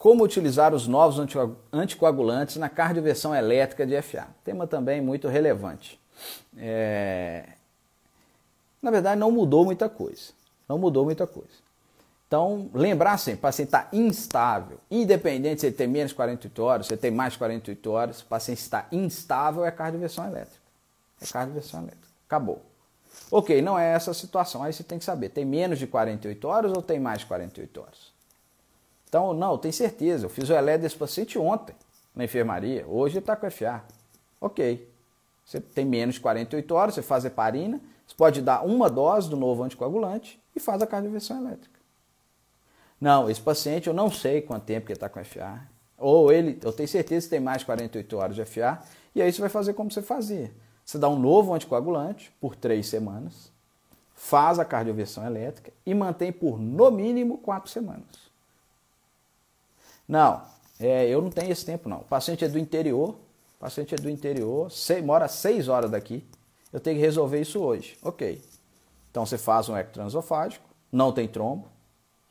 Como utilizar os novos anticoagulantes na cardioversão elétrica de FA? Tema também muito relevante. É... Na verdade, não mudou muita coisa. Não mudou muita coisa. Então, lembrar sempre, o paciente está instável, independente se ele tem menos de 48 horas, se ele tem mais de 48 horas, o paciente está instável, é cardioversão elétrica. É cardioversão elétrica. Acabou. Ok, não é essa a situação. Aí você tem que saber, tem menos de 48 horas ou tem mais de 48 horas? Então, não, tem certeza. Eu fiz o ELE desse paciente ontem na enfermaria. Hoje ele está com FA. Ok. Você tem menos de 48 horas, você faz heparina, você pode dar uma dose do novo anticoagulante e faz a cardioversão elétrica. Não, esse paciente eu não sei quanto tempo que ele está com FA. Ou ele, eu tenho certeza que tem mais de 48 horas de FA. E aí você vai fazer como você fazia. Você dá um novo anticoagulante por três semanas, faz a cardioversão elétrica e mantém por no mínimo quatro semanas. Não, é, eu não tenho esse tempo não. O paciente é do interior, o paciente é do interior, sei, mora seis horas daqui. Eu tenho que resolver isso hoje. Ok. Então você faz um eco transofágico, não tem trombo.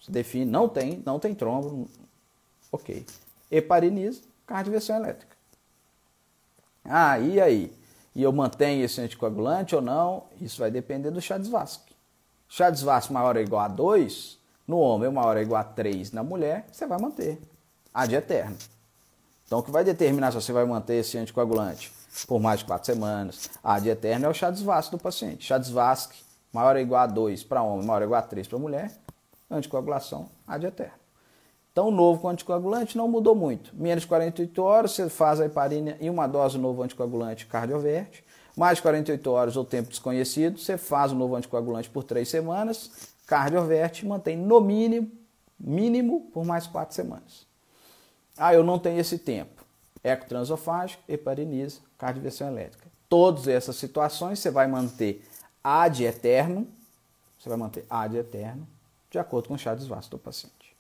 Você define, não tem, não tem trombo. Ok. Hepariniza, cardioversão elétrica. Ah, e aí? E eu mantenho esse anticoagulante ou não? Isso vai depender do Chades-Vasc. Chades-Vasc maior ou igual a 2, no homem maior ou igual a 3 na mulher, você vai manter ad eterno. Então, o que vai determinar se você vai manter esse anticoagulante por mais de quatro semanas, ad eterno, é o chá do paciente. Chá maior ou igual a 2 para homem, maior ou igual a 3 para mulher, anticoagulação ad eterno. Então, o novo com anticoagulante não mudou muito. Menos de 48 horas, você faz a heparina e uma dose do novo anticoagulante cardioverte. Mais de 48 horas ou tempo desconhecido, você faz o novo anticoagulante por 3 semanas, cardioverte, mantém no mínimo, mínimo por mais 4 semanas. Ah, eu não tenho esse tempo. Ecotransofágico, hepariniza, cardioversão elétrica. Todas essas situações você vai manter ad eterno, você vai manter ad eterno, de acordo com o chá de do paciente.